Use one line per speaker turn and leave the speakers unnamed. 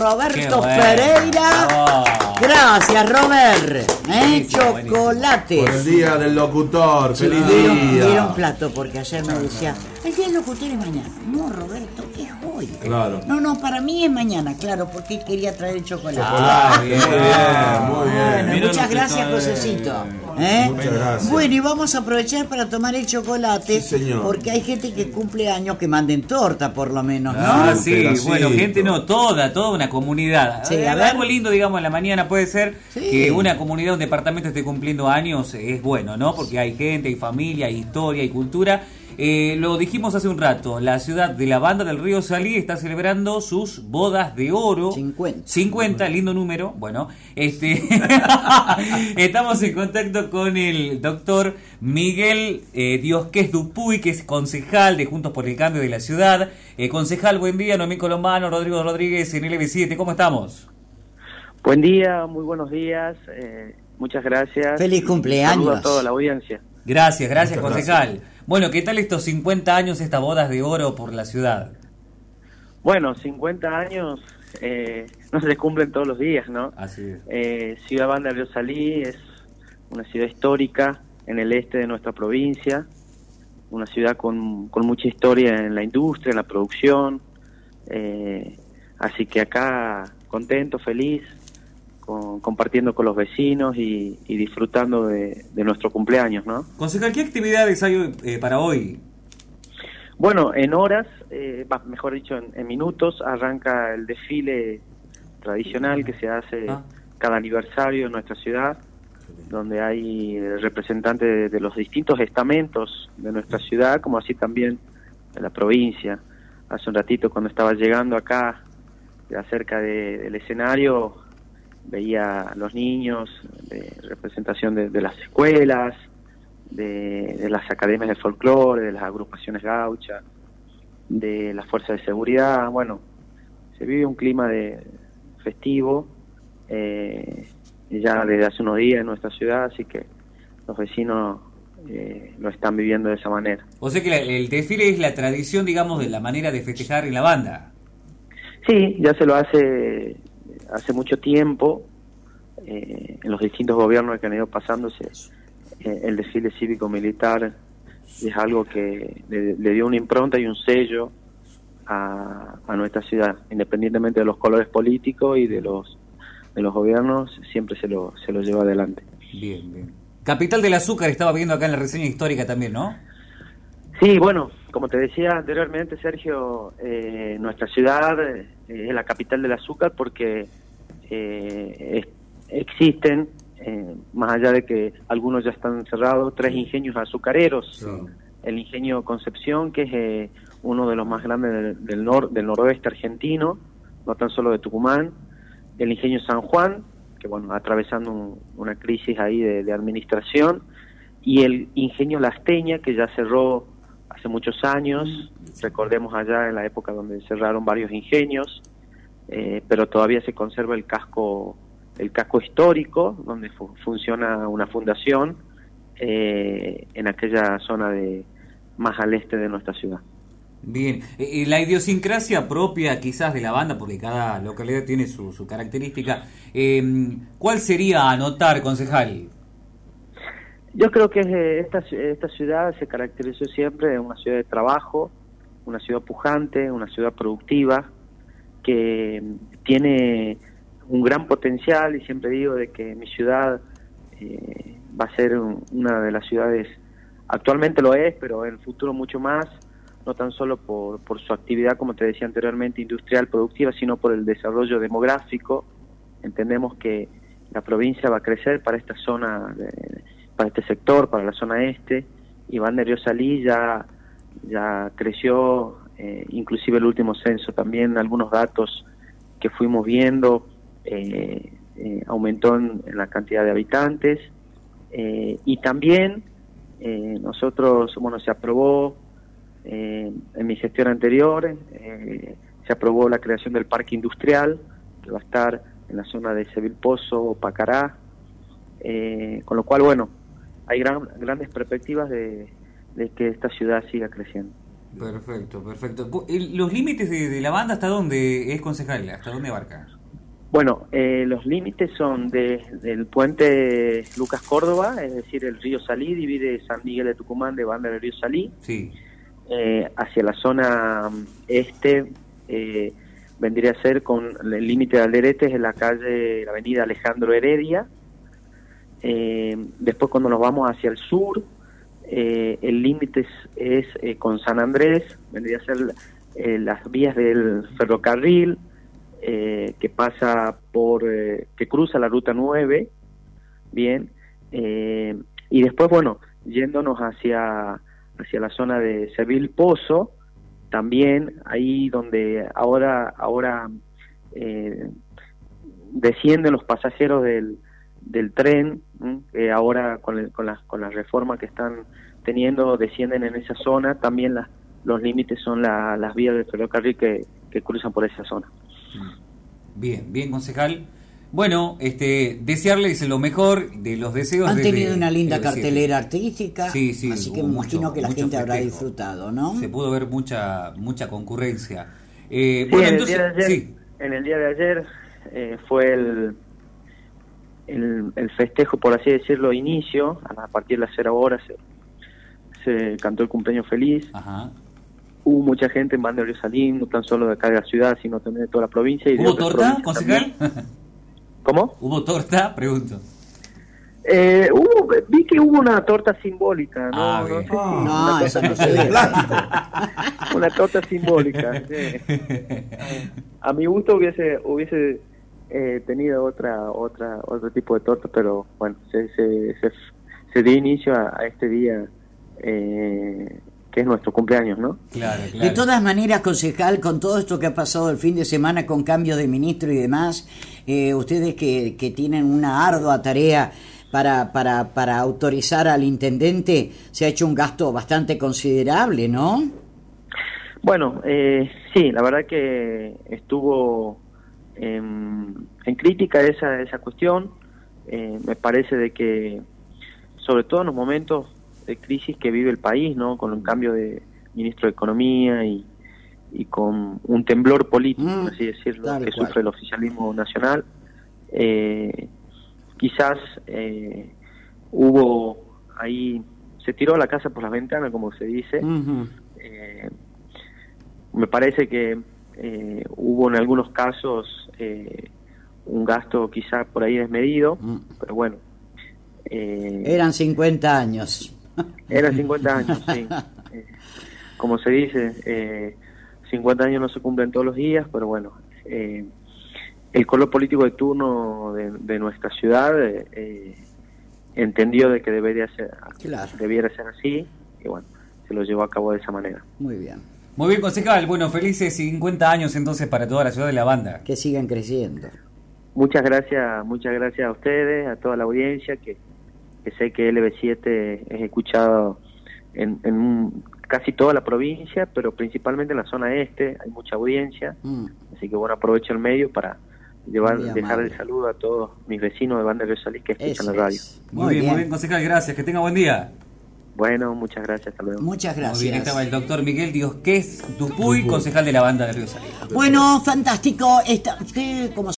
Roberto
bueno.
Pereira.
Oh.
Gracias, Robert. ¿Eh?
Buenísimo, buenísimo.
Chocolates.
Por el día del locutor, feliz
Dieron,
día.
dieron plato porque ayer me decía, el día del locutor es mañana. No, Roberto, es hoy.
Claro.
No, no, para mí es mañana, claro, porque quería traer el chocolate.
Ah, bien.
muy bien, muy bien.
Bueno, muchas gracias, Josecito.
eh.
Muchas gracias.
Bueno, y vamos a aprovechar para tomar el chocolate.
Sí, señor.
Porque hay gente que cumple años que manden torta, por lo menos, ¿no?
Ah, sí, bueno, gente no, toda, toda una comunidad.
Sí,
Eh,
a ver.
Algo lindo, digamos, en la mañana puede ser
Sí.
que una comunidad, un departamento esté cumpliendo años, es bueno, ¿no? Porque hay gente, hay familia, hay historia, hay cultura. Eh, lo dijimos hace un rato, la ciudad de la banda del río Salí está celebrando sus bodas de oro.
50.
50, lindo número. Bueno, este estamos en contacto con el doctor Miguel eh, Diosqués Dupuy, que es concejal de Juntos por el Cambio de la ciudad. Eh, concejal, buen día, Noemí Colombano, Rodrigo Rodríguez en LB7, ¿cómo estamos?
Buen día, muy buenos días, eh, muchas gracias.
Feliz cumpleaños.
Saludo a toda la audiencia.
Gracias, gracias,
Muchas
concejal. Bueno, ¿qué tal estos 50 años, estas bodas de oro por la ciudad?
Bueno, 50 años eh, no se cumplen todos los días, ¿no?
Así es.
Eh, ciudad Banda de Río Salí es una ciudad histórica en el este de nuestra provincia, una ciudad con, con mucha historia en la industria, en la producción, eh, así que acá contento, feliz, con- compartiendo con los vecinos y, y disfrutando de, de nuestro cumpleaños, ¿no?
Concejal, ¿qué actividades hay eh, para hoy?
Bueno, en horas, eh, mejor dicho, en, en minutos, arranca el desfile tradicional que se hace
Ah.
cada aniversario en nuestra ciudad, donde hay eh, representantes de, de los distintos estamentos de nuestra ciudad, como así también de la provincia. Hace un ratito cuando estaba llegando acá, ya cerca de- del escenario, veía a los niños, de representación de, de las escuelas, de, de las academias de folclore, de las agrupaciones gauchas, de las fuerzas de seguridad. Bueno, se vive un clima de festivo eh, ya desde hace unos días en nuestra ciudad, así que los vecinos eh, lo están viviendo de esa manera.
O sea que la- el desfile es la tradición, digamos, de la manera de festejar en la banda.
Sí, ya se lo hace hace mucho tiempo, eh, en los distintos gobiernos que han ido pasándose, eh, el desfile cívico-militar es algo que le, dio una impronta y un sello a, a nuestra ciudad, independientemente de los colores políticos y de los de los gobiernos, siempre se lo, se lo lleva adelante.
Bien, bien. Capital del azúcar estaba viendo acá en la reseña histórica también, ¿no?
Sí, bueno, como te decía anteriormente, Sergio, eh, nuestra ciudad eh, es la capital del azúcar porque eh, es- existen, eh, más allá de que algunos ya están cerrados, tres ingenios azucareros.
Sí.
El ingenio Concepción, que es eh, uno de los más grandes del, del, nor- del noroeste argentino, no tan solo de Tucumán. El ingenio San Juan, que bueno, atravesando un- una crisis ahí de, de administración. Y el ingenio Lasteña, que ya cerró hace muchos años, recordemos allá en la época donde cerraron varios ingenios, eh, pero todavía se conserva el casco el casco histórico donde fu- funciona una fundación eh, en aquella zona de más al este de nuestra ciudad.
Bien. Eh, eh, la idiosincrasia propia quizás de la banda, porque cada localidad tiene su, característica. eh, ¿Cuál sería anotar, concejal?
Yo creo que eh, esta, esta ciudad se caracterizó siempre de una ciudad de trabajo, una ciudad pujante, una ciudad productiva, que tiene un gran potencial y siempre digo de que mi ciudad eh, va a ser un- una de las ciudades, actualmente lo es, pero en el futuro mucho más, no tan solo por, por su actividad, como te decía anteriormente, industrial, productiva, sino por el desarrollo demográfico. Entendemos que la provincia va a crecer para esta zona, de- para este sector, para la zona este, de Río Salí ya, ya creció, eh, inclusive el último censo también, algunos datos que fuimos viendo, eh, eh, aumentó en, la cantidad de habitantes, eh, y también nosotros, bueno, se aprobó en mi gestión anterior, se aprobó la creación del parque industrial, que va a estar en la zona de Seville Pozo, Pacará, con lo cual, bueno, hay gran- grandes perspectivas de, de que esta ciudad siga creciendo.
Perfecto, perfecto. ¿Los límites de, de la banda hasta dónde es concejal? ¿Hasta dónde abarca?
Bueno, eh, los límites son de, del puente Lucas Córdoba, es decir, el río Salí divide San Miguel de Tucumán de banda del río Salí,
Sí.
eh, hacia la zona mm, este eh, vendría a ser con el límite de Alderetes en la calle, la avenida Alejandro Heredia. Eh, después cuando nos vamos hacia el sur, eh, el límite es, es, eh, con San Andrés, vendría a ser eh, las vías del ferrocarril eh, que pasa por, que cruza la ruta 9, bien, y después, bueno, yéndonos hacia, hacia la zona de Seville Pozo, también ahí donde ahora, ahora eh, descienden los pasajeros del, del tren, que ahora con, el- con, las, con las reformas que están teniendo descienden en esa zona, también las los límites son la- las vías del ferrocarril que, que cruzan por esa zona.
Bien, bien, concejal. Bueno, este, desearles lo mejor de los deseos.
Han
desde
tenido una linda cartelera artística,
Sí, sí,
así que me imagino
mucho-
que la gente habrá disfrutado, ¿no?
Se pudo ver mucha mucha concurrencia. Eh,
Sí,
bueno,
en,
entonces,
el día de ayer,
sí,
en el día de ayer eh, fue el, el, el festejo, por así decirlo, inicio, a partir de las 0 horas se, se cantó el cumpleaños feliz,
ajá.
hubo mucha gente en Banda Salín, no tan solo de acá de la ciudad, sino también de toda la provincia. Y
¿Hubo torta, concejal?
¿Cómo?
¿Hubo torta? Pregunto.
Eh, hubo, vi que hubo una torta simbólica, ¿no?
Ah,
no, sé si-
No, eso se ve.
una torta simbólica. sí. A mi gusto hubiese hubiese eh, tenido otra otra otro tipo de torta, pero bueno, se se, se, se dio inicio a, a este día eh, que es nuestro cumpleaños, ¿no?
Claro, claro.
De todas maneras, concejal, con todo esto que ha pasado el fin de semana con cambio de ministro y demás, eh, ustedes que, que tienen una ardua tarea para, para, para autorizar al intendente, se ha hecho un gasto bastante considerable, ¿no?
Bueno, eh, sí, la verdad que estuvo en, en crítica esa, esa cuestión. Eh, me parece de que, sobre todo en los momentos de crisis que vive el país, ¿no? Con un cambio de ministro de Economía y, y con un temblor político,
Mm,
así decirlo, que sufre el oficialismo nacional, eh, quizás eh, hubo ahí, se tiró la casa por la ventana, como se dice. Me parece que eh, hubo en algunos casos eh, un gasto quizá por ahí desmedido,
Mm.
pero bueno, eh,
Eran 50 años.
eran 50 años, sí. Eh, como se dice, eh, 50 años no se cumplen todos los días, pero bueno, eh, el color político de turno de, de nuestra ciudad eh, eh, entendió de que debería ser,
Claro.
debiera ser así, y bueno, se lo llevó a cabo de esa manera.
Muy bien.
Muy bien, concejal. Bueno, felices 50 años entonces para toda la ciudad de la banda.
Que sigan creciendo.
Muchas gracias, muchas gracias a ustedes, a toda la audiencia, que, que sé que LB7 es escuchado en, en casi toda la provincia, pero principalmente en la zona este, hay mucha audiencia,
Mm.
así que bueno, aprovecho el medio para llevar,
Muy
dejar
amable.
el saludo a todos mis vecinos de Banda de Salí que escuchan
Eso
la radio.
es.
Muy, bien, muy bien, concejal. Gracias. Que tenga buen día.
Bueno, muchas gracias, hasta luego.
Muchas
Muy bien,
gracias.
estaba el doctor Miguel Diosquez Dupuy, concejal de la banda de Río Salida.
Bueno, fantástico. Esta, usted como